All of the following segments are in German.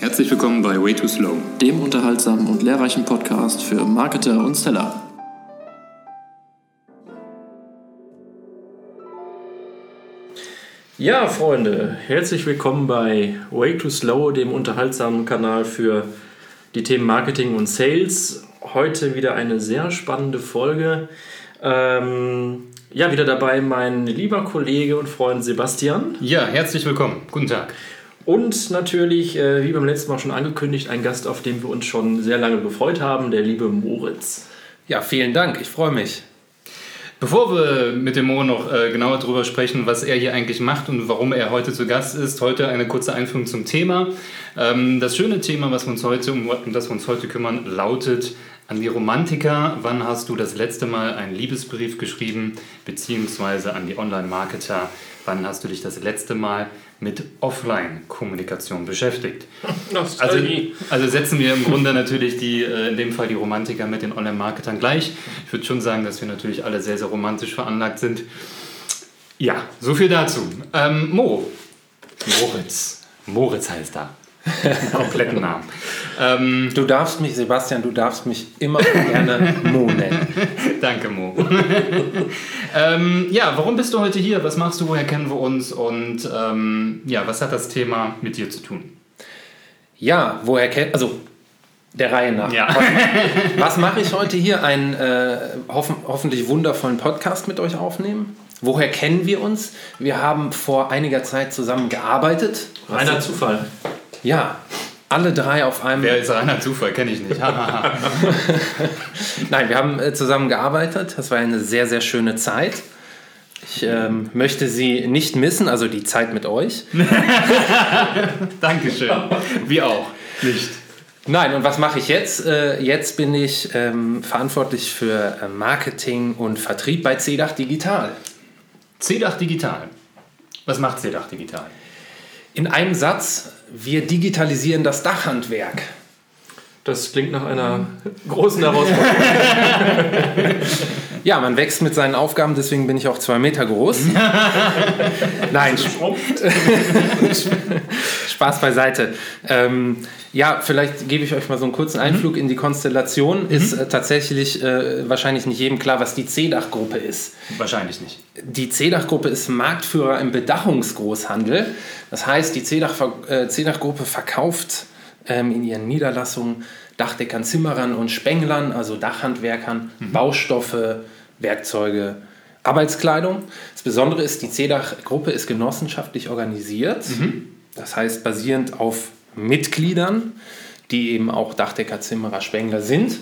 Herzlich willkommen bei Way Too Slow. dem unterhaltsamen und lehrreichen Podcast für Marketer und Seller. Ja, Freunde, herzlich willkommen bei Way Too Slow, dem unterhaltsamen Kanal für die Themen Marketing und Sales. Heute wieder eine sehr spannende Folge. Ähm, ja, wieder dabei mein lieber Kollege und Freund Sebastian. Ja, herzlich willkommen. Guten Tag. Und natürlich, äh, wie beim letzten Mal schon angekündigt, ein Gast, auf den wir uns schon sehr lange gefreut haben, der liebe Moritz. Ja, vielen Dank. Ich freue mich. Bevor wir mit dem Mo noch äh, genauer darüber sprechen, was er hier eigentlich macht und warum er heute zu Gast ist, heute eine kurze Einführung zum Thema. Ähm, das schöne Thema, was wir uns heute, um, um das wir uns heute kümmern, lautet an die Romantiker. Wann hast du das letzte Mal einen Liebesbrief geschrieben? Beziehungsweise an die Online-Marketer. Wann hast du dich das letzte Mal mit Offline-Kommunikation beschäftigt? Also, also setzen wir im Grunde natürlich die, äh, in dem Fall die Romantiker mit den Online-Marketern gleich. Ich würde schon sagen, dass wir natürlich alle sehr, sehr romantisch veranlagt sind. Ja, so viel dazu. Ähm, Mo. Moritz. Moritz heißt da. Kompletten Namen. Ähm, Du darfst mich, Sebastian, du darfst mich immer gerne Mo nennen. danke, Mo. ähm, ja, warum bist du heute hier? Was machst du? Woher kennen wir uns? Und ähm, ja, was hat das Thema mit dir zu tun? Ja, woher kennt, also der Reihe nach. Ja. Was, was mache ich heute hier? Einen äh, hoffen, hoffentlich wundervollen Podcast mit euch aufnehmen. Woher kennen wir uns? Wir haben vor einiger Zeit zusammen gearbeitet. Reiner Zufall. Ja, alle drei auf einem. Wer ist reiner Zufall? Kenne ich nicht. Nein, wir haben äh, zusammen gearbeitet. Das war eine sehr, sehr schöne Zeit. Ich ähm, möchte sie nicht missen, also die Zeit mit euch. Dankeschön. Wir auch. Nicht. Nein, und was mache ich jetzt? Äh, jetzt bin ich ähm, verantwortlich für äh, Marketing und Vertrieb bei CEDAC Digital. CDAC Digital. Was macht CDAC Digital? In einem Satz, wir digitalisieren das Dachhandwerk. Das klingt nach einer großen Herausforderung. Ja, man wächst mit seinen Aufgaben, deswegen bin ich auch zwei Meter groß. Nein, Spaß beiseite. Ähm, ja, vielleicht gebe ich euch mal so einen kurzen Einflug in die Konstellation. Ist äh, tatsächlich äh, wahrscheinlich nicht jedem klar, was die CEDAC-Gruppe ist. Wahrscheinlich nicht. Die CEDAC-Gruppe ist Marktführer im Bedachungsgroßhandel. Das heißt, die CEDAC-Ver- äh, CEDAC-Gruppe verkauft ähm, in ihren Niederlassungen Dachdeckern, Zimmerern und Spenglern, also Dachhandwerkern, Baustoffe, Werkzeuge, Arbeitskleidung. Das Besondere ist, die CEDAC-Gruppe ist genossenschaftlich organisiert. Das heißt, basierend auf Mitgliedern, die eben auch Dachdecker, Zimmerer, Spengler sind.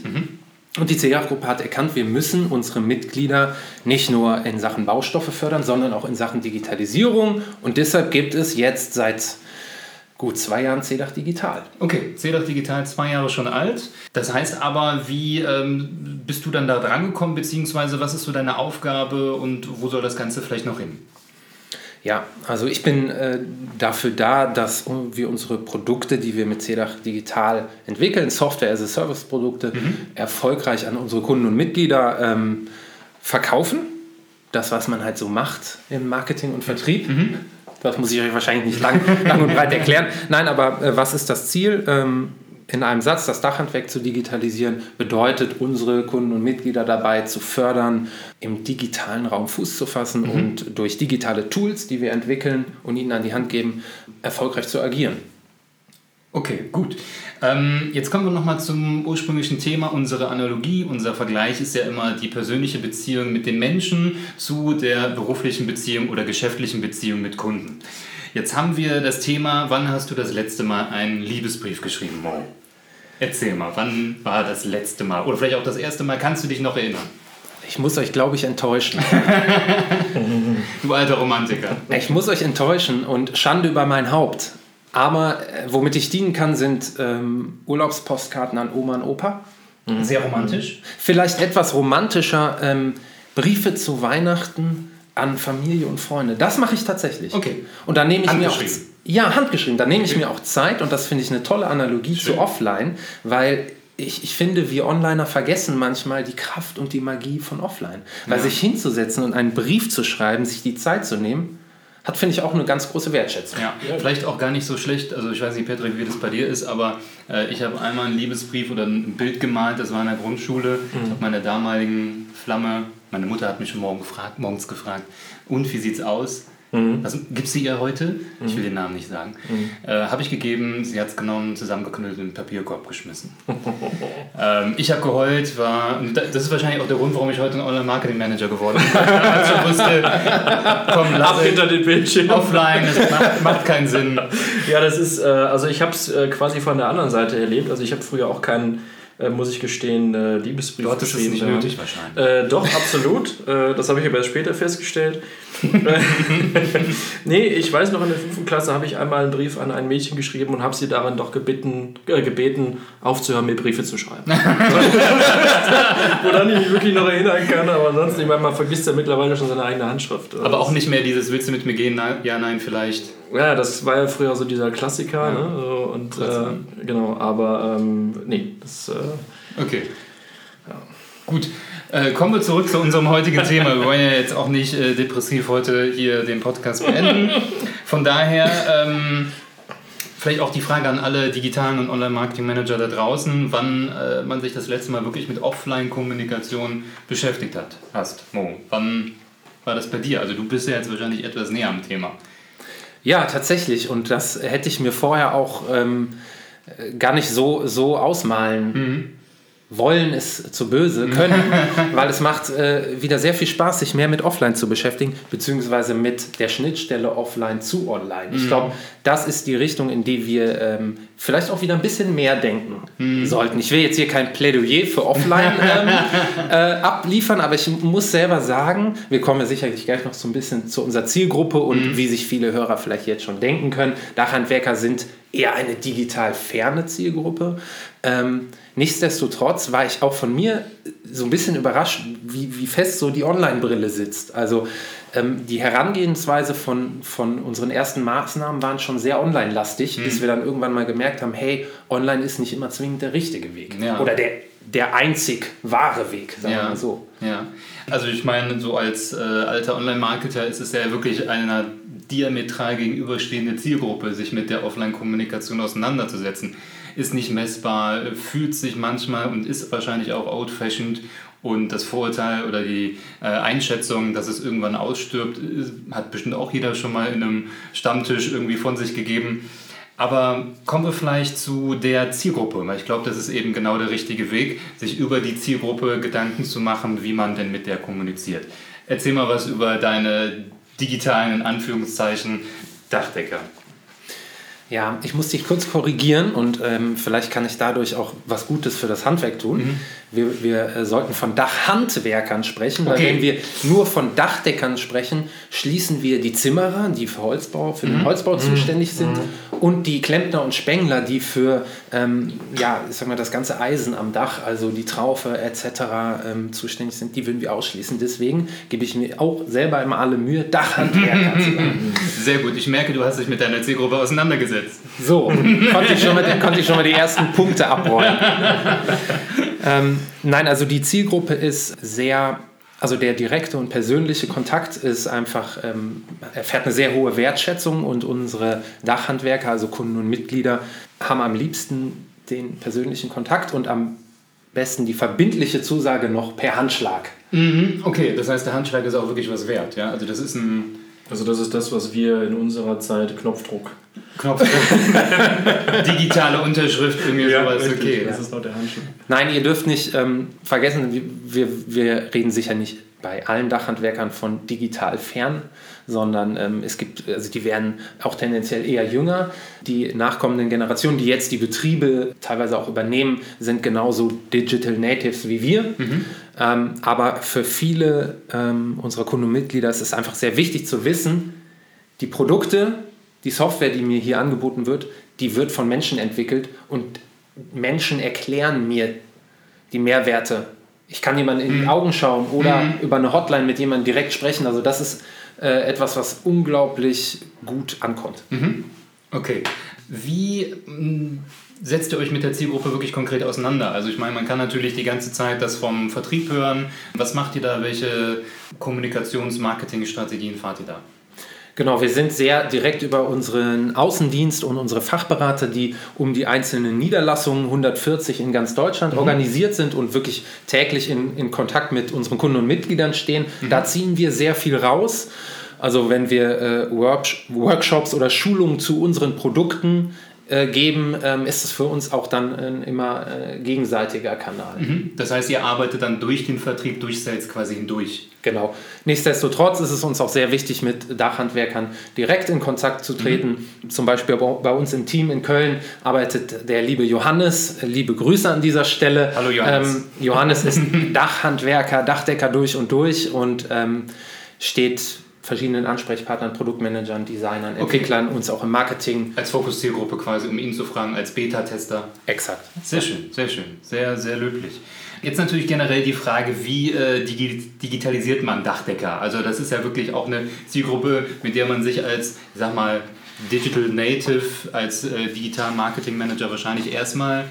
Und die CEDAC-Gruppe hat erkannt, wir müssen unsere Mitglieder nicht nur in Sachen Baustoffe fördern, sondern auch in Sachen Digitalisierung. Und deshalb gibt es jetzt seit gut zwei Jahren CEDAC Digital. Okay, CDAC Digital zwei Jahre schon alt. Das heißt aber, wie ähm, bist du dann da dran gekommen, beziehungsweise was ist so deine Aufgabe und wo soll das Ganze vielleicht noch hin? Ja, also ich bin äh, dafür da, dass wir unsere Produkte, die wir mit CEDAC Digital entwickeln, Software-as-a-Service-Produkte, erfolgreich an unsere Kunden und Mitglieder ähm, verkaufen. Das, was man halt so macht im Marketing und Vertrieb. Das muss ich euch wahrscheinlich nicht lang, lang und breit erklären. Nein, aber äh, was ist das Ziel? Ähm, in einem Satz das Dachhandwerk zu digitalisieren, bedeutet, unsere Kunden und Mitglieder dabei zu fördern, im digitalen Raum Fuß zu fassen und durch digitale Tools, die wir entwickeln und ihnen an die Hand geben, erfolgreich zu agieren. Okay, gut. Ähm, jetzt kommen wir nochmal zum ursprünglichen Thema. Unsere Analogie, unser Vergleich ist ja immer die persönliche Beziehung mit den Menschen zu der beruflichen Beziehung oder geschäftlichen Beziehung mit Kunden. Jetzt haben wir das Thema, wann hast du das letzte Mal einen Liebesbrief geschrieben, Mo? Erzähl mal, wann war das letzte Mal? Oder vielleicht auch das erste Mal, kannst du dich noch erinnern? Ich muss euch, glaube ich, enttäuschen. Du alter Romantiker. Ich muss euch enttäuschen und Schande über mein Haupt. Aber äh, womit ich dienen kann, sind ähm, Urlaubspostkarten an Oma und Opa. Sehr romantisch. Vielleicht etwas romantischer ähm, Briefe zu Weihnachten an Familie und Freunde. Das mache ich tatsächlich. Okay. Und dann nehme ich mir auch ja handgeschrieben. Dann nehme ich mir auch Zeit und das finde ich eine tolle Analogie zu Offline, weil ich, ich finde, wir Onliner vergessen manchmal die Kraft und die Magie von Offline. Weil sich hinzusetzen und einen Brief zu schreiben, sich die Zeit zu nehmen, hat, finde ich, auch eine ganz große Wertschätzung. Ja, vielleicht auch gar nicht so schlecht. Also ich weiß nicht, Patrick, wie das bei dir ist, aber äh, ich habe einmal einen Liebesbrief oder ein Bild gemalt, das war in der Grundschule. Mhm. Ich habe meiner damaligen Flamme, meine Mutter hat mich schon morgen gefragt, morgens gefragt, und wie sieht's aus? Mhm. Also, Gibt sie ihr heute? Mhm. Ich will den Namen nicht sagen. Mhm. Äh, habe ich gegeben, sie hat es genommen, zusammengeknüllt und in den Papierkorb geschmissen. ähm, ich habe geheult, war, das ist wahrscheinlich auch der Grund, warum ich heute ein Online-Marketing-Manager geworden bin. Als ich wusste, komm, lass Ab hinter den Bildschirm. Offline, das macht, macht, keinen Sinn. Ja, das ist, äh, also ich habe es äh, quasi von der anderen Seite erlebt. Also ich habe früher auch keinen äh, muss ich gestehen, äh, Liebesbrief Dort geschrieben. ist es nicht nötig wahrscheinlich. Äh, doch, absolut. Äh, das habe ich aber erst später festgestellt. nee, ich weiß noch, in der fünften Klasse habe ich einmal einen Brief an ein Mädchen geschrieben und habe sie daran doch gebeten, äh, gebeten aufzuhören, mir Briefe zu schreiben. Woran ich mich wirklich noch erinnern kann, aber ansonsten, ich meine, man vergisst ja mittlerweile schon seine eigene Handschrift. Aber auch nicht mehr dieses, willst du mit mir gehen? Ja, nein, vielleicht. Ja, das war ja früher so dieser Klassiker. Ja. Ne? Und, äh, genau, aber ähm, nee, das. Äh, okay. Ja. Gut. Äh, kommen wir zurück zu unserem heutigen Thema. Wir wollen ja jetzt auch nicht äh, depressiv heute hier den Podcast beenden. Von daher ähm, vielleicht auch die Frage an alle digitalen und Online-Marketing-Manager da draußen, wann äh, man sich das letzte Mal wirklich mit Offline-Kommunikation beschäftigt hat, hast. Mo, wann war das bei dir? Also du bist ja jetzt wahrscheinlich etwas näher am Thema. Ja, tatsächlich. Und das hätte ich mir vorher auch ähm, gar nicht so, so ausmalen mhm wollen es zu böse können, weil es macht äh, wieder sehr viel Spaß, sich mehr mit Offline zu beschäftigen, beziehungsweise mit der Schnittstelle Offline zu Online. Ich mhm. glaube, das ist die Richtung, in die wir ähm, vielleicht auch wieder ein bisschen mehr denken mhm. sollten. Ich will jetzt hier kein Plädoyer für Offline ähm, äh, abliefern, aber ich muss selber sagen, wir kommen ja sicherlich gleich noch so ein bisschen zu unserer Zielgruppe und mhm. wie sich viele Hörer vielleicht jetzt schon denken können. Dachhandwerker sind eher eine digital ferne Zielgruppe. Ähm, nichtsdestotrotz war ich auch von mir so ein bisschen überrascht, wie, wie fest so die Online-Brille sitzt. Also ähm, die Herangehensweise von, von unseren ersten Maßnahmen waren schon sehr online-lastig, mhm. bis wir dann irgendwann mal gemerkt haben, hey, online ist nicht immer zwingend der richtige Weg. Ja. Oder der, der einzig wahre Weg, sagen ja. wir mal so. Ja, also ich meine, so als äh, alter Online-Marketer ist es ja wirklich eine diametral gegenüberstehende Zielgruppe, sich mit der Offline-Kommunikation auseinanderzusetzen. Ist nicht messbar, fühlt sich manchmal und ist wahrscheinlich auch old-fashioned und das Vorurteil oder die äh, Einschätzung, dass es irgendwann ausstirbt, hat bestimmt auch jeder schon mal in einem Stammtisch irgendwie von sich gegeben. Aber kommen wir vielleicht zu der Zielgruppe, weil ich glaube, das ist eben genau der richtige Weg, sich über die Zielgruppe Gedanken zu machen, wie man denn mit der kommuniziert. Erzähl mal was über deine digitalen, in Anführungszeichen, Dachdecker. Ja, ich muss dich kurz korrigieren und ähm, vielleicht kann ich dadurch auch was Gutes für das Handwerk tun. Mhm. Wir, wir äh, sollten von Dachhandwerkern sprechen, weil okay. wenn wir nur von Dachdeckern sprechen, schließen wir die Zimmerer, die für Holzbau, für mhm. den Holzbau mhm. zuständig sind, mhm. und die Klempner und Spengler, die für ähm, ja, ich sag mal, das ganze Eisen am Dach, also die Traufe etc. Ähm, zuständig sind, die würden wir ausschließen. Deswegen gebe ich mir auch selber immer alle Mühe, Dachhandwerker zu sein. Sehr gut, ich merke, du hast dich mit deiner Zielgruppe auseinandergesetzt umgesetzt. So, konnte ich schon mal, konnte ich schon mal die ersten Punkte abrollen. ähm, nein, also die Zielgruppe ist sehr also der direkte und persönliche Kontakt ist einfach, ähm, erfährt eine sehr hohe Wertschätzung und unsere Dachhandwerker, also Kunden und Mitglieder, haben am liebsten den persönlichen Kontakt und am besten die verbindliche Zusage noch per Handschlag. Mhm, okay, das heißt, der Handschlag ist auch wirklich was wert. Ja? Also das ist ein also das ist das, was wir in unserer Zeit Knopfdruck. Knopfdruck. Digitale Unterschrift, irgendwie ja, sowas. Richtig, okay. Das ist noch der Handschuh. Nein, ihr dürft nicht ähm, vergessen, wir, wir reden sicher nicht bei allen Dachhandwerkern von digital fern, sondern ähm, es gibt, also die werden auch tendenziell eher jünger. Die nachkommenden Generationen, die jetzt die Betriebe teilweise auch übernehmen, sind genauso Digital Natives wie wir. Mhm. Ähm, aber für viele ähm, unserer Kunden und Mitglieder ist es einfach sehr wichtig zu wissen, die Produkte, die Software, die mir hier angeboten wird, die wird von Menschen entwickelt und Menschen erklären mir die Mehrwerte ich kann jemandem in die mhm. Augen schauen oder mhm. über eine Hotline mit jemandem direkt sprechen. Also das ist äh, etwas, was unglaublich gut ankommt. Mhm. Okay. Wie mm, setzt ihr euch mit der Zielgruppe wirklich konkret auseinander? Also ich meine, man kann natürlich die ganze Zeit das vom Vertrieb hören. Was macht ihr da? Welche Kommunikations-Marketing-Strategien fahrt ihr da? Genau, wir sind sehr direkt über unseren Außendienst und unsere Fachberater, die um die einzelnen Niederlassungen, 140 in ganz Deutschland, mhm. organisiert sind und wirklich täglich in, in Kontakt mit unseren Kunden und Mitgliedern stehen. Mhm. Da ziehen wir sehr viel raus. Also wenn wir äh, Workshops oder Schulungen zu unseren Produkten äh, geben, ähm, ist es für uns auch dann ein immer äh, gegenseitiger Kanal. Mhm. Das heißt, ihr arbeitet dann durch den Vertrieb, durch Sales quasi hindurch. Genau. Nichtsdestotrotz ist es uns auch sehr wichtig, mit Dachhandwerkern direkt in Kontakt zu treten. Mhm. Zum Beispiel bei uns im Team in Köln arbeitet der liebe Johannes. Liebe Grüße an dieser Stelle. Hallo Johannes. Ähm, Johannes ist Dachhandwerker, Dachdecker durch und durch und ähm, steht verschiedenen Ansprechpartnern, Produktmanagern, Designern, okay. Entwicklern, uns auch im Marketing. Als Fokuszielgruppe quasi, um ihn zu fragen, als Beta-Tester. Exakt. Sehr schön, sehr schön. Sehr, sehr löblich. Jetzt natürlich generell die Frage, wie äh, digitalisiert man Dachdecker? Also das ist ja wirklich auch eine Zielgruppe, mit der man sich als, sag mal, Digital Native, als äh, Digital Marketing Manager wahrscheinlich erstmal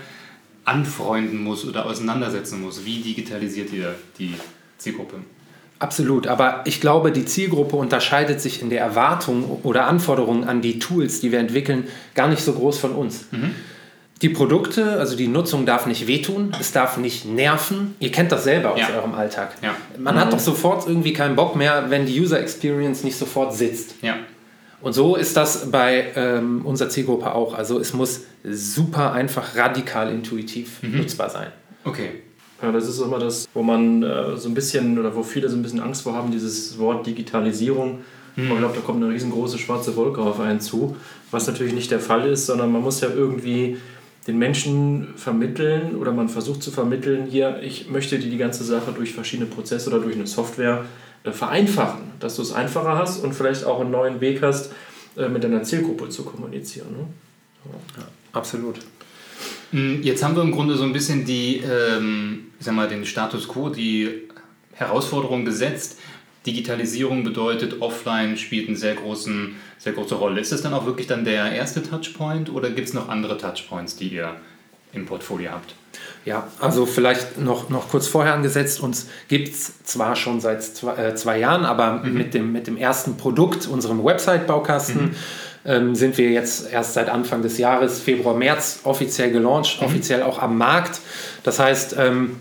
anfreunden muss oder auseinandersetzen muss. Wie digitalisiert ihr die Zielgruppe? Absolut, aber ich glaube, die Zielgruppe unterscheidet sich in der Erwartung oder Anforderungen an die Tools, die wir entwickeln, gar nicht so groß von uns. Mhm. Die Produkte, also die Nutzung darf nicht wehtun, es darf nicht nerven. Ihr kennt das selber aus ja. eurem Alltag. Ja. Man mhm. hat doch sofort irgendwie keinen Bock mehr, wenn die User Experience nicht sofort sitzt. Ja. Und so ist das bei ähm, unserer Zielgruppe auch. Also es muss super einfach, radikal intuitiv mhm. nutzbar sein. Okay. Ja, das ist immer das, wo man äh, so ein bisschen oder wo viele so ein bisschen Angst vor haben, dieses Wort Digitalisierung. Mhm. Man glaubt, da kommt eine riesengroße schwarze Wolke auf einen zu, was natürlich nicht der Fall ist, sondern man muss ja irgendwie den Menschen vermitteln oder man versucht zu vermitteln, hier, ich möchte dir die ganze Sache durch verschiedene Prozesse oder durch eine Software äh, vereinfachen, dass du es einfacher hast und vielleicht auch einen neuen Weg hast, äh, mit deiner Zielgruppe zu kommunizieren. Ne? Ja, absolut. Hm, jetzt haben wir im Grunde so ein bisschen die, ähm, ich sag mal, den Status quo, die Herausforderung gesetzt. Digitalisierung bedeutet, offline spielt eine sehr, großen, sehr große Rolle. Ist das dann auch wirklich dann der erste Touchpoint oder gibt es noch andere Touchpoints, die ihr im Portfolio habt? Ja, also vielleicht noch, noch kurz vorher angesetzt. Uns gibt es zwar schon seit zwei, äh, zwei Jahren, aber mhm. mit, dem, mit dem ersten Produkt, unserem Website-Baukasten, mhm ähm, sind wir jetzt erst seit Anfang des Jahres, Februar, März, offiziell gelauncht, mhm. offiziell auch am Markt. Das heißt, ähm,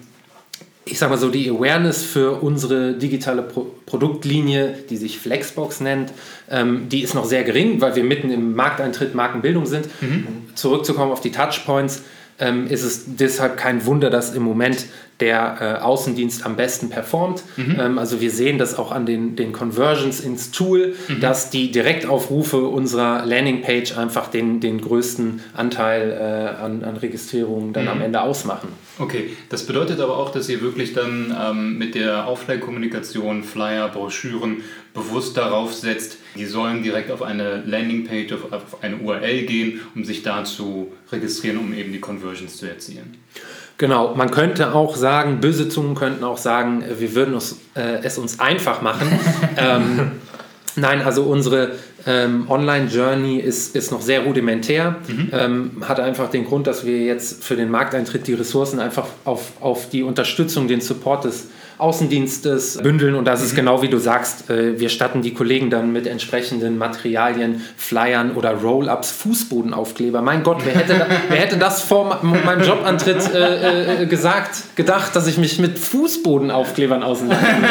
ich sage mal so, die Awareness für unsere digitale Pro Produktlinie, die sich Flexbox nennt, ähm, die ist noch sehr gering, weil wir mitten im Markteintritt, Markenbildung sind. Mhm. Zurückzukommen auf die Touchpoints, ähm, ist es deshalb kein Wunder, dass im Moment der äh, Außendienst am besten performt. Mhm. Ähm, also wir sehen das auch an den, den Conversions ins Tool, mhm. dass die Direktaufrufe unserer Landingpage einfach den, den größten Anteil äh, an, an Registrierungen dann mhm. am Ende ausmachen. Okay, das bedeutet aber auch, dass ihr wirklich dann ähm, mit der Offline-Kommunikation, Flyer, Broschüren bewusst darauf setzt, die sollen direkt auf eine Landingpage, auf, auf eine URL gehen, um sich da zu registrieren, um eben die Conversions zu erzielen. Genau, man könnte auch sagen, böse Zungen könnten auch sagen, äh, wir würden uns, äh, es uns einfach machen. ähm, nein, also unsere ähm, Online-Journey ist, ist noch sehr rudimentär, mhm. ähm, hat einfach den Grund, dass wir jetzt für den Markteintritt die Ressourcen einfach auf, auf die Unterstützung, den Support des Außendienstes bündeln. Und das ist mhm. genau wie du sagst, äh, wir statten die Kollegen dann mit entsprechenden Materialien, Flyern oder Roll-Ups, Fußbodenaufkleber. Mein Gott, wer hätte, wer hätte das vor meinem Jobantritt äh, äh, gesagt, gedacht, dass ich mich mit Fußbodenaufklebern auseinandersetze?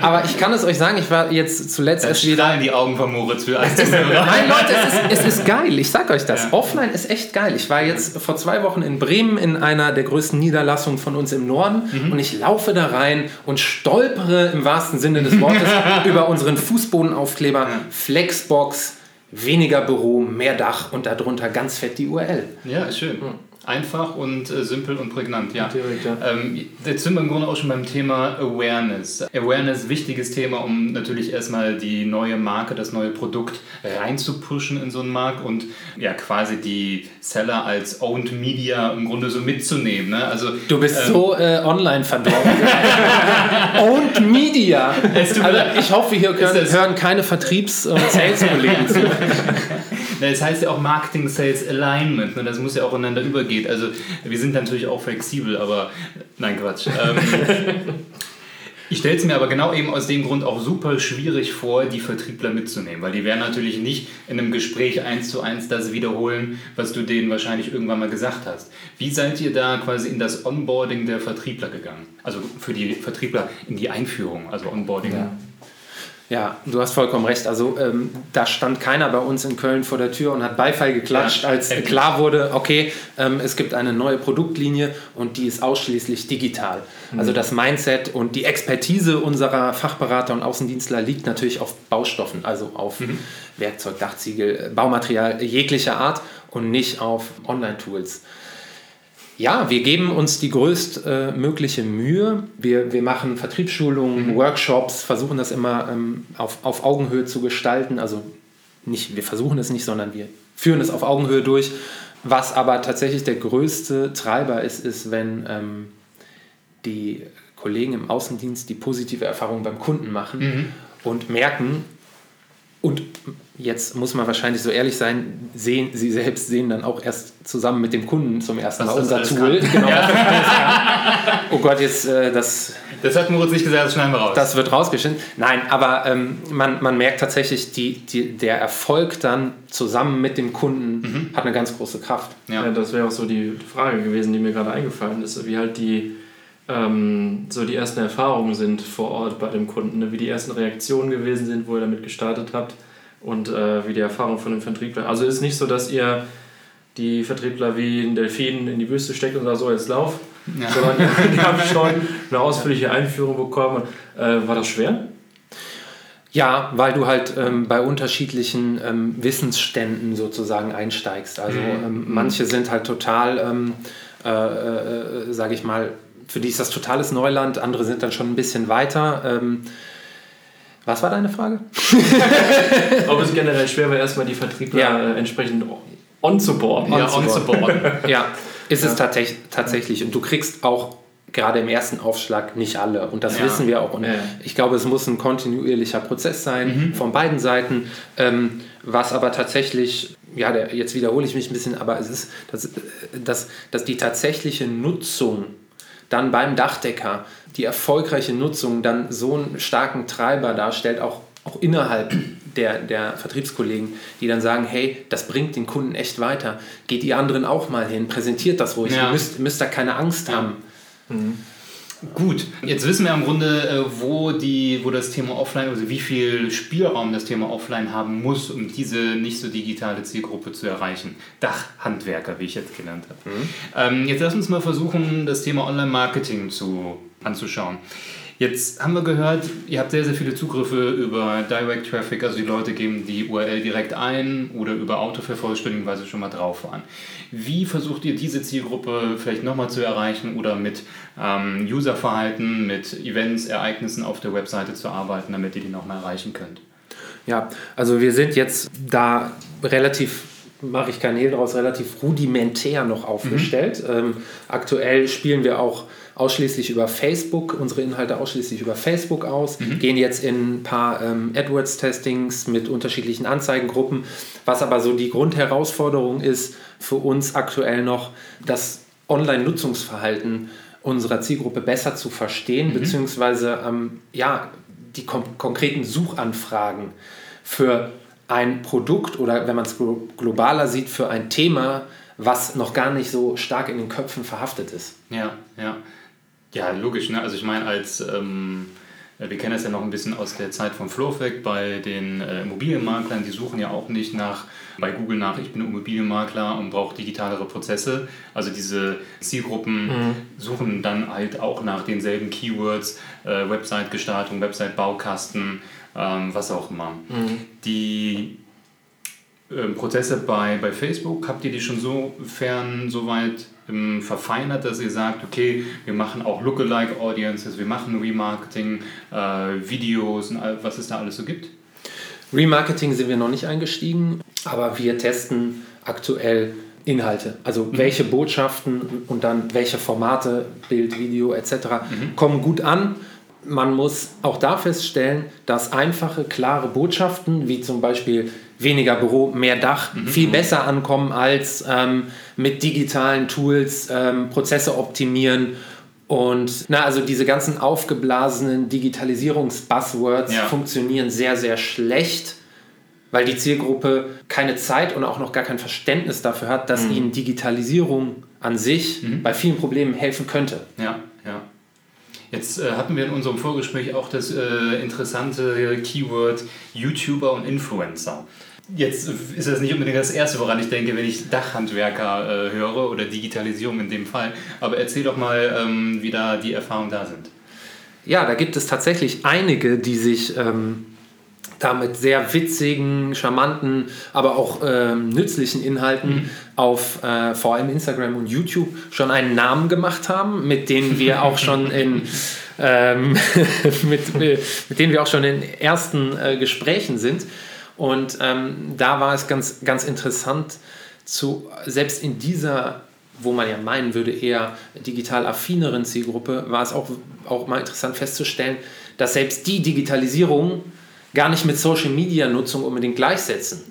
Aber ich kann es euch sagen, ich war jetzt zuletzt erst wieder... in die Augen von Moritz für alles. Nein, Leute, es ist, es ist geil. Ich sag euch das. Ja. Offline ist echt geil. Ich war jetzt vor zwei Wochen in Bremen in einer der größten Niederlassungen von uns im Norden mhm. und ich laufe da rein rein und stolpere im wahrsten Sinne des Wortes über unseren Fußbodenaufkleber Flexbox, weniger Büro, mehr Dach und darunter ganz fett die URL. Ja, schön. Einfach und äh, simpel und prägnant, ja. Direkt, ja. Ähm, jetzt sind wir im Grunde auch schon beim Thema Awareness. Awareness, wichtiges Thema, um natürlich erstmal die neue Marke, das neue Produkt reinzupushen in so einen Markt und ja quasi die Seller als Owned Media im Grunde so mitzunehmen. Ne? Also, du bist ähm, so äh, online verdorben. Owned Media. Also ich hoffe, hier hören, hören keine Vertriebs- und Sales-Kollegen zu. Das heißt ja auch Marketing Sales Alignment, ne? das muss ja auch ineinander übergehen. Also wir sind natürlich auch flexibel, aber nein, Quatsch. Ähm, Ich stelle es mir aber genau eben aus dem Grund auch super schwierig vor, die Vertriebler mitzunehmen, weil die werden natürlich nicht in einem Gespräch eins zu eins das wiederholen, was du denen wahrscheinlich irgendwann mal gesagt hast. Wie seid ihr da quasi in das Onboarding der Vertriebler gegangen? Also für die Vertriebler in die Einführung, also Onboarding. Ja. Ja, du hast vollkommen recht. Also ähm, da stand keiner bei uns in Köln vor der Tür und hat Beifall geklatscht, ja, als endlich. klar wurde, okay, ähm, es gibt eine neue Produktlinie und die ist ausschließlich digital. Mhm. Also das Mindset und die Expertise unserer Fachberater und Außendienstler liegt natürlich auf Baustoffen, also auf mhm. Werkzeug, Dachziegel, Baumaterial jeglicher Art und nicht auf Online-Tools. Ja, wir geben uns die größtmögliche äh, Mühe. Wir, wir machen Vertriebsschulungen, mhm. Workshops, versuchen das immer ähm, auf, auf Augenhöhe zu gestalten. Also nicht, wir versuchen es nicht, sondern wir führen es auf Augenhöhe durch. Was aber tatsächlich der größte Treiber ist, ist, wenn ähm, die Kollegen im Außendienst die positive Erfahrung beim Kunden machen mhm. und merken, und jetzt muss man wahrscheinlich so ehrlich sein, sehen, sie selbst sehen dann auch erst zusammen mit dem Kunden zum ersten Mal unser Tool. Genau, ja. oh Gott, jetzt äh, das. Das hat Moritz nicht gesagt, das schneiden wir raus. Das wird rausgeschnitten. Nein, aber ähm, man, man merkt tatsächlich, die, die, der Erfolg dann zusammen mit dem Kunden mhm. hat eine ganz große Kraft. Ja, ja das wäre auch so die Frage gewesen, die mir gerade eingefallen ist, wie halt die ähm, so die ersten Erfahrungen sind vor Ort bei dem Kunden, ne? wie die ersten Reaktionen gewesen sind, wo ihr damit gestartet habt und äh, wie die Erfahrung von dem Vertriebler. Also ist nicht so, dass ihr die Vertriebler wie ein Delfin in die Wüste steckt und sagt, so jetzt lauf, ja. sondern die haben schon eine ausführliche Einführung bekommen. Äh, war das schwer? Ja, weil du halt ähm, bei unterschiedlichen ähm, Wissensständen sozusagen einsteigst. Also mhm. ähm, manche sind halt total, ähm, äh, äh, sage ich mal, für die ist das totales Neuland, andere sind dann schon ein bisschen weiter. Ähm, was war deine Frage? Ob es generell schwer war, erstmal die Vertriebler ja. Äh, entsprechend on zu boarden. Ja, on zu boarden. ja, ist ja. es tatsächlich, tatsächlich. Und du kriegst auch gerade im ersten Aufschlag nicht alle. Und das ja. wissen wir auch. Und ja. ich glaube, es muss ein kontinuierlicher Prozess sein mhm. von beiden Seiten. Ähm, was aber tatsächlich, ja, der, jetzt wiederhole ich mich ein bisschen, aber es ist, dass, dass, dass die tatsächliche Nutzung dann beim Dachdecker die erfolgreiche Nutzung dann so einen starken Treiber darstellt, auch, auch innerhalb der, der Vertriebskollegen, die dann sagen, hey, das bringt den Kunden echt weiter. Geht die anderen auch mal hin, präsentiert das ruhig, ja. ihr müsst, müsst da keine Angst ja. haben. Mhm. Gut, jetzt wissen wir im Grunde, äh, wo, die, wo das Thema Offline, also wie viel Spielraum das Thema Offline haben muss, um diese nicht so digitale Zielgruppe zu erreichen. Dachhandwerker, wie ich jetzt genannt habe. Mhm. Ähm, jetzt lass uns mal versuchen, das Thema Online-Marketing zu, anzuschauen. Jetzt haben wir gehört, ihr habt sehr, sehr viele Zugriffe über Direct Traffic, also die Leute geben die URL direkt ein oder über Autovervollständigung, weil sie schon mal drauf waren. Wie versucht ihr diese Zielgruppe vielleicht nochmal zu erreichen oder mit ähm, Userverhalten, mit Events, Ereignissen auf der Webseite zu arbeiten, damit ihr die nochmal erreichen könnt? Ja, also wir sind jetzt da relativ mache ich Kanäle daraus relativ rudimentär noch aufgestellt. Mhm. Ähm, aktuell spielen wir auch ausschließlich über Facebook, unsere Inhalte ausschließlich über Facebook aus, mhm. gehen jetzt in ein paar ähm, AdWords-Testings mit unterschiedlichen Anzeigengruppen. Was aber so die Grundherausforderung ist für uns aktuell noch, das Online-Nutzungsverhalten unserer Zielgruppe besser zu verstehen, mhm. beziehungsweise ähm, ja, die konkreten Suchanfragen für ein Produkt oder wenn man es globaler sieht, für ein Thema, was noch gar nicht so stark in den Köpfen verhaftet ist. Ja, ja. Ja, logisch. Ne? Also ich meine, als ähm, wir kennen das ja noch ein bisschen aus der Zeit von Flowfact bei den äh, Immobilienmaklern, die suchen ja auch nicht nach bei Google nach, ich bin Immobilienmakler und brauche digitalere Prozesse. Also diese Zielgruppen mhm. suchen dann halt auch nach denselben Keywords, äh, Website-Gestaltung, Website-Baukasten, ähm, was auch immer. Mhm. Die ähm, Prozesse bei, bei Facebook, habt ihr die schon so fern, so weit verfeinert, dass ihr sagt, okay, wir machen auch Lookalike Audiences, wir machen Remarketing, äh, Videos und was es da alles so gibt? Remarketing sind wir noch nicht eingestiegen, aber wir testen aktuell Inhalte, also mhm. welche Botschaften und dann welche Formate, Bild, Video etc. Mhm. kommen gut an. Man muss auch da feststellen, dass einfache, klare Botschaften, wie zum Beispiel weniger Büro, mehr Dach, mhm. viel besser ankommen als ähm, mit digitalen Tools ähm, Prozesse optimieren Und na, also diese ganzen aufgeblasenen Digitalisierungs-Buzzwords Ja. funktionieren sehr, sehr schlecht, weil die Zielgruppe keine Zeit und auch noch gar kein Verständnis dafür hat, dass ihnen Digitalisierung an sich bei vielen Problemen helfen könnte. Ja, ja. Jetzt äh, hatten wir in unserem Vorgespräch auch das äh, interessante Keyword YouTuber und Influencer. Jetzt ist das nicht unbedingt das Erste, woran ich denke, wenn ich Dachhandwerker äh, höre oder Digitalisierung in dem Fall. Aber erzähl doch mal, ähm, wie da die Erfahrungen da sind. Ja, da gibt es tatsächlich einige, die sich ähm, da mit sehr witzigen, charmanten, aber auch ähm, nützlichen Inhalten auf äh, vor allem Instagram und YouTube schon einen Namen gemacht haben, mit denen wir auch schon in ähm, mit, äh, mit denen wir auch schon in ersten äh, Gesprächen sind. Und ähm, da war es ganz, ganz interessant, zu, selbst in dieser, wo man ja meinen würde, eher digital affineren Zielgruppe, war es auch, auch mal interessant festzustellen, dass selbst die Digitalisierung gar nicht mit Social Media Nutzung unbedingt gleichsetzen.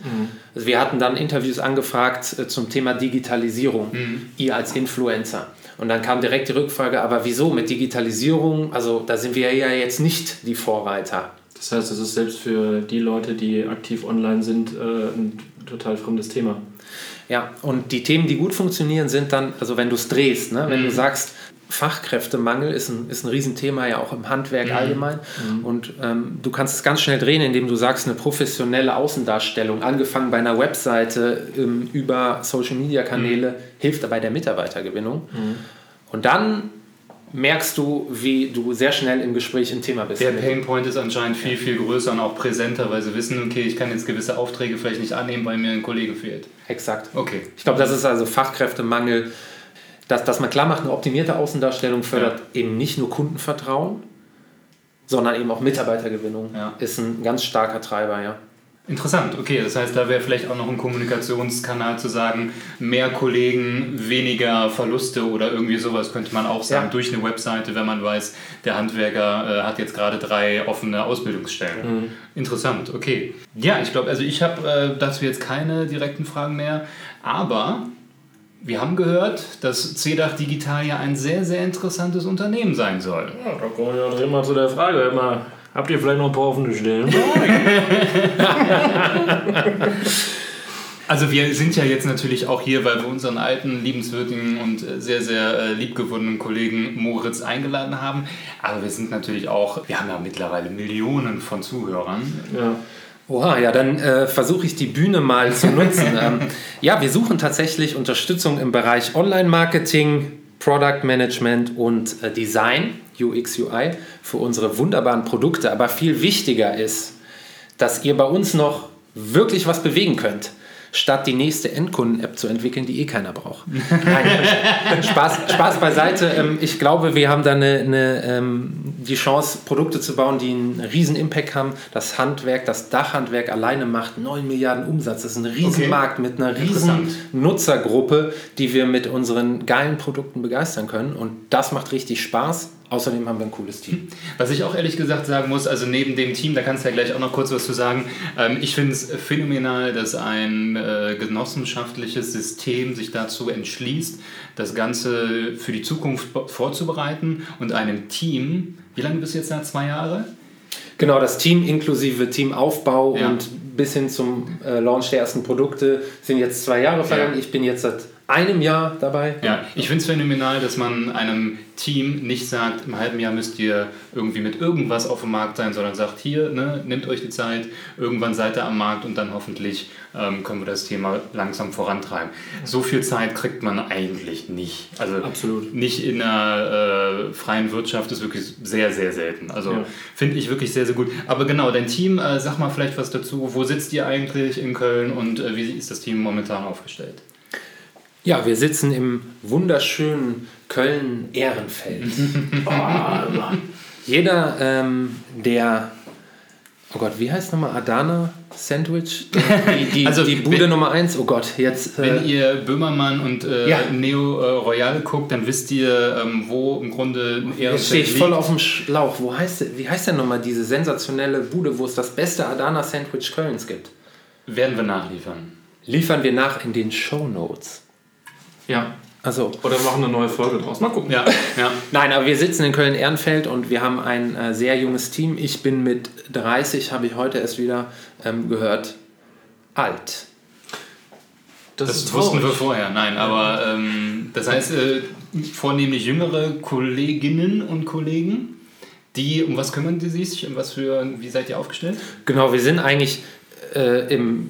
Also wir hatten dann Interviews angefragt äh, zum Thema Digitalisierung, ihr als Influencer. Und dann kam direkt die Rückfrage, aber wieso mit Digitalisierung? Also da sind wir ja jetzt nicht die Vorreiter. Das heißt, es ist selbst für die Leute, die aktiv online sind, äh, ein total fremdes Thema. Ja, und die Themen, die gut funktionieren, sind dann, also wenn du es drehst, ne? wenn du sagst, Fachkräftemangel ist ein, ist ein Riesenthema ja auch im Handwerk allgemein. Und ähm, du kannst es ganz schnell drehen, indem du sagst, eine professionelle Außendarstellung, angefangen bei einer Webseite ähm, über Social-Media-Kanäle, hilft dabei der Mitarbeitergewinnung. Und dann merkst du, wie du sehr schnell im Gespräch im Thema bist. Der Painpoint ist anscheinend viel, viel größer und auch präsenter, weil sie wissen, okay, ich kann jetzt gewisse Aufträge vielleicht nicht annehmen, weil mir ein Kollege fehlt. Exakt. Okay. Ich glaube, das ist also Fachkräftemangel, dass, dass man klar macht, eine optimierte Außendarstellung fördert eben nicht nur Kundenvertrauen, sondern eben auch Mitarbeitergewinnung. Ja. Ist ein ganz starker Treiber, ja. Interessant, okay. Das heißt, da wäre vielleicht auch noch ein Kommunikationskanal zu sagen, mehr Kollegen, weniger Verluste oder irgendwie sowas könnte man auch sagen Ja. durch eine Webseite, wenn man weiß, der Handwerker äh, hat jetzt gerade drei offene Ausbildungsstellen. Interessant, okay. Ja, ich glaube, also ich habe äh, dazu jetzt keine direkten Fragen mehr, aber wir haben gehört, dass CEDAC Digital ja ein sehr, sehr interessantes Unternehmen sein soll. Ja, da kommen wir ja mal zu der Frage. Immer, habt ihr vielleicht noch ein paar offene Stellen? Also wir sind ja jetzt natürlich auch hier, weil wir unseren alten, liebenswürdigen und äh, sehr, sehr äh, liebgewonnenen Kollegen Moritz eingeladen haben. Aber wir sind natürlich auch, wir haben ja mittlerweile Millionen von Zuhörern. ja. Oha, ja, dann äh, versuche ich die Bühne mal zu nutzen. ähm, ja, wir suchen tatsächlich Unterstützung im Bereich Online-Marketing, Product Management und äh, Design, UX, UI, für unsere wunderbaren Produkte. Aber viel wichtiger ist, dass ihr bei uns noch wirklich was bewegen könnt. Statt die nächste Endkunden-App zu entwickeln, die eh keiner braucht. Nein, Spaß, Spaß beiseite. Ähm, Ich glaube, wir haben da eine, eine, ähm, die Chance, Produkte zu bauen, die einen riesen Impact haben. Das Handwerk, das Dachhandwerk alleine macht 9 Milliarden Umsatz. Das ist ein Riesenmarkt mit einer riesen. Nutzergruppe, die wir mit unseren geilen Produkten begeistern können. Und das macht richtig Spaß. Außerdem haben wir ein cooles Team. Was ich auch ehrlich gesagt sagen muss, also neben dem Team, da kannst du ja gleich auch noch kurz was zu sagen. Ähm, ich finde es phänomenal, dass ein äh, genossenschaftliches System sich dazu entschließt, das Ganze für die Zukunft vorzubereiten und einem Team, wie lange bist du jetzt da? Zwei Jahre? Genau, das Team inklusive Teamaufbau Ja. und bis hin zum äh, Launch der ersten Produkte sind jetzt zwei Jahre vergangen. Ja. Ich bin jetzt seit einem Jahr dabei. Ja, ich finde es phänomenal, dass man einem Team nicht sagt, im halben Jahr müsst ihr irgendwie mit irgendwas auf dem Markt sein, sondern sagt, hier, ne, nehmt euch die Zeit, irgendwann seid ihr am Markt und dann hoffentlich ähm, können wir das Thema langsam vorantreiben. So viel Zeit kriegt man eigentlich nicht. Also Absolut. nicht in einer äh, freien Wirtschaft ist wirklich sehr, sehr selten. Also Ja. finde ich wirklich sehr, sehr gut. Aber genau, dein Team, äh, sag mal vielleicht was dazu. Wo sitzt ihr eigentlich in Köln und äh, wie ist das Team momentan aufgestellt? Ja, wir sitzen im wunderschönen Köln-Ehrenfeld. oh, jeder, ähm, der, oh Gott, wie heißt nochmal Adana Sandwich? Die, die, Also, die Bude wenn- Nummer 1, oh Gott, jetzt. Wenn Äh, ihr Böhmermann und äh, Ja. Neo äh, Royal guckt, dann wisst ihr, ähm, wo im Grunde ein jetzt stehe ich voll auf dem Schlauch. Wo heißt, wie heißt denn nochmal diese sensationelle Bude, wo es das beste Adana Sandwich Kölns gibt? Werden wir nachliefern. Liefern wir nach in den Show Notes. Ja. Also, Oder machen eine neue Folge draus. Mal gucken. Ja, ja. nein, aber wir sitzen in Köln-Ehrenfeld und wir haben ein äh, sehr junges Team. Ich bin mit 30, habe ich heute erst wieder ähm, gehört, alt. Das, wussten wir vorher, nein, aber ähm, das heißt äh, vornehmlich jüngere Kolleginnen und Kollegen, die, um was kümmern die sich, um was für, wie seid ihr aufgestellt? Genau, wir sind eigentlich äh, im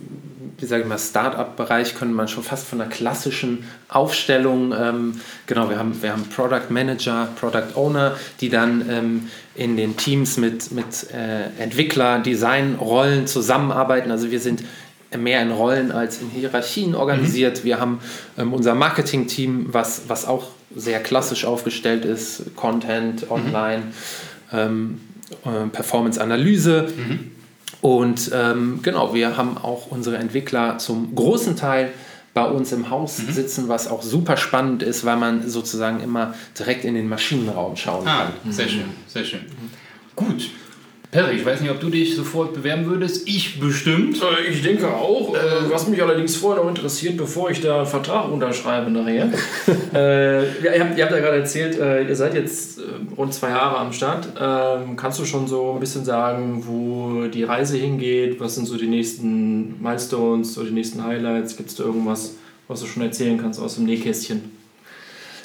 wie sage ich mal, Start-up-Bereich könnte man schon fast von einer klassischen Aufstellung, ähm, genau, wir haben, wir haben Product Manager, Product Owner, die dann ähm, in den Teams mit, mit äh, Entwickler, Design-Rollen zusammenarbeiten. Also wir sind mehr in Rollen als in Hierarchien organisiert. Wir haben ähm, unser Marketing-Team, was, was auch sehr klassisch aufgestellt ist, Content, Online, ähm, äh, Performance-Analyse. Und ähm, genau, wir haben auch unsere Entwickler zum großen Teil bei uns im Haus sitzen, was auch super spannend ist, weil man sozusagen immer direkt in den Maschinenraum schauen Ah, kann. sehr schön, sehr schön. Gut. Perry, ich weiß nicht, ob du dich sofort bewerben würdest. Ich bestimmt. Äh, Ich denke auch. Äh, was mich allerdings vorher noch interessiert, bevor ich da einen Vertrag unterschreibe nachher. äh, ja, ihr, habt, ihr habt ja gerade erzählt, äh, ihr seid jetzt äh, rund zwei Jahre am Start. Ähm, kannst du schon so ein bisschen sagen, wo die Reise hingeht? Was sind so die nächsten Milestones oder die nächsten Highlights? Gibt es da irgendwas, was du schon erzählen kannst aus dem Nähkästchen?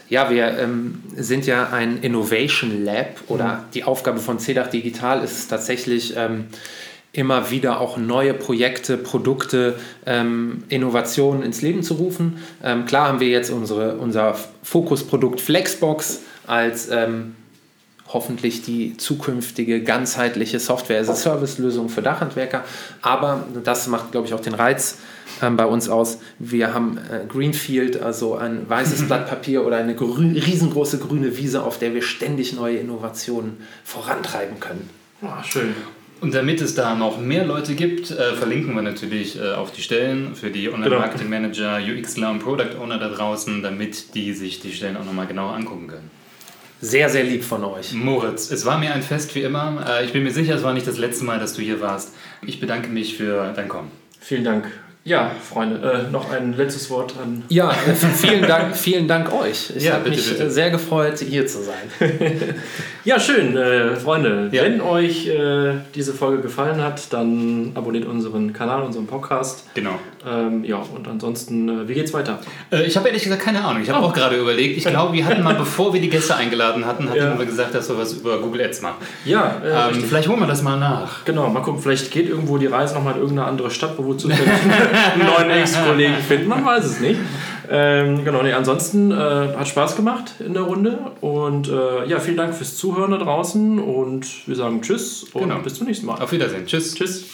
Ja, wir ähm, sind ja ein Innovation Lab oder die Aufgabe von CEDAC Digital ist es tatsächlich ähm, immer wieder auch neue Projekte, Produkte, ähm, Innovationen ins Leben zu rufen. Ähm, klar haben wir jetzt unsere, unser Fokusprodukt Flexbox als ähm, hoffentlich die zukünftige ganzheitliche Software-as-a-Service-Lösung für Dachhandwerker. Aber das macht, glaube ich, auch den Reiz ähm, bei uns aus. Wir haben äh, Greenfield, also ein weißes Blatt Papier oder eine grün, riesengroße grüne Wiese, auf der wir ständig neue Innovationen vorantreiben können. Ah, schön. Und damit es da noch mehr Leute gibt, äh, verlinken wir natürlich äh, auf die Stellen für die Online-Marketing-Manager, UXler und Product Owner da draußen, damit die sich die Stellen auch nochmal genauer angucken können. Sehr, sehr lieb von euch. Moritz, es war mir ein Fest wie immer. Äh, ich bin mir sicher, es war nicht das letzte Mal, dass du hier warst. Ich bedanke mich für dein Kommen. Vielen Dank. Ja, Freunde, äh, noch ein letztes Wort an Ja, vielen Dank, vielen Dank euch. Ich Ja, habe mich bitte. äh, sehr gefreut, hier zu sein. Ja, schön, äh, Freunde. Ja. Wenn euch äh, diese Folge gefallen hat, dann abonniert unseren Kanal, unseren Podcast. Genau. Ähm, ja, und ansonsten, äh, wie geht's weiter? Äh, ich habe ehrlich gesagt keine Ahnung. Ich habe Oh. auch gerade überlegt. Ich glaube, wir hatten mal, bevor wir die Gäste eingeladen hatten, hatten Ja. wir gesagt, dass wir was über Google Ads machen. Ja, äh, Ähm, vielleicht holen wir das mal nach. Genau, mal gucken, vielleicht geht irgendwo die Reise nochmal in irgendeine andere Stadt, wo wir zufällig einen neuen Ex-Kollegen finden. Man weiß es nicht. Ähm, genau, nee, ansonsten äh, hat Spaß gemacht in der Runde. Und äh, ja, vielen Dank fürs Zuhören da draußen. Und wir sagen Tschüss und Genau. bis zum nächsten Mal. Auf Wiedersehen. Tschüss. Tschüss.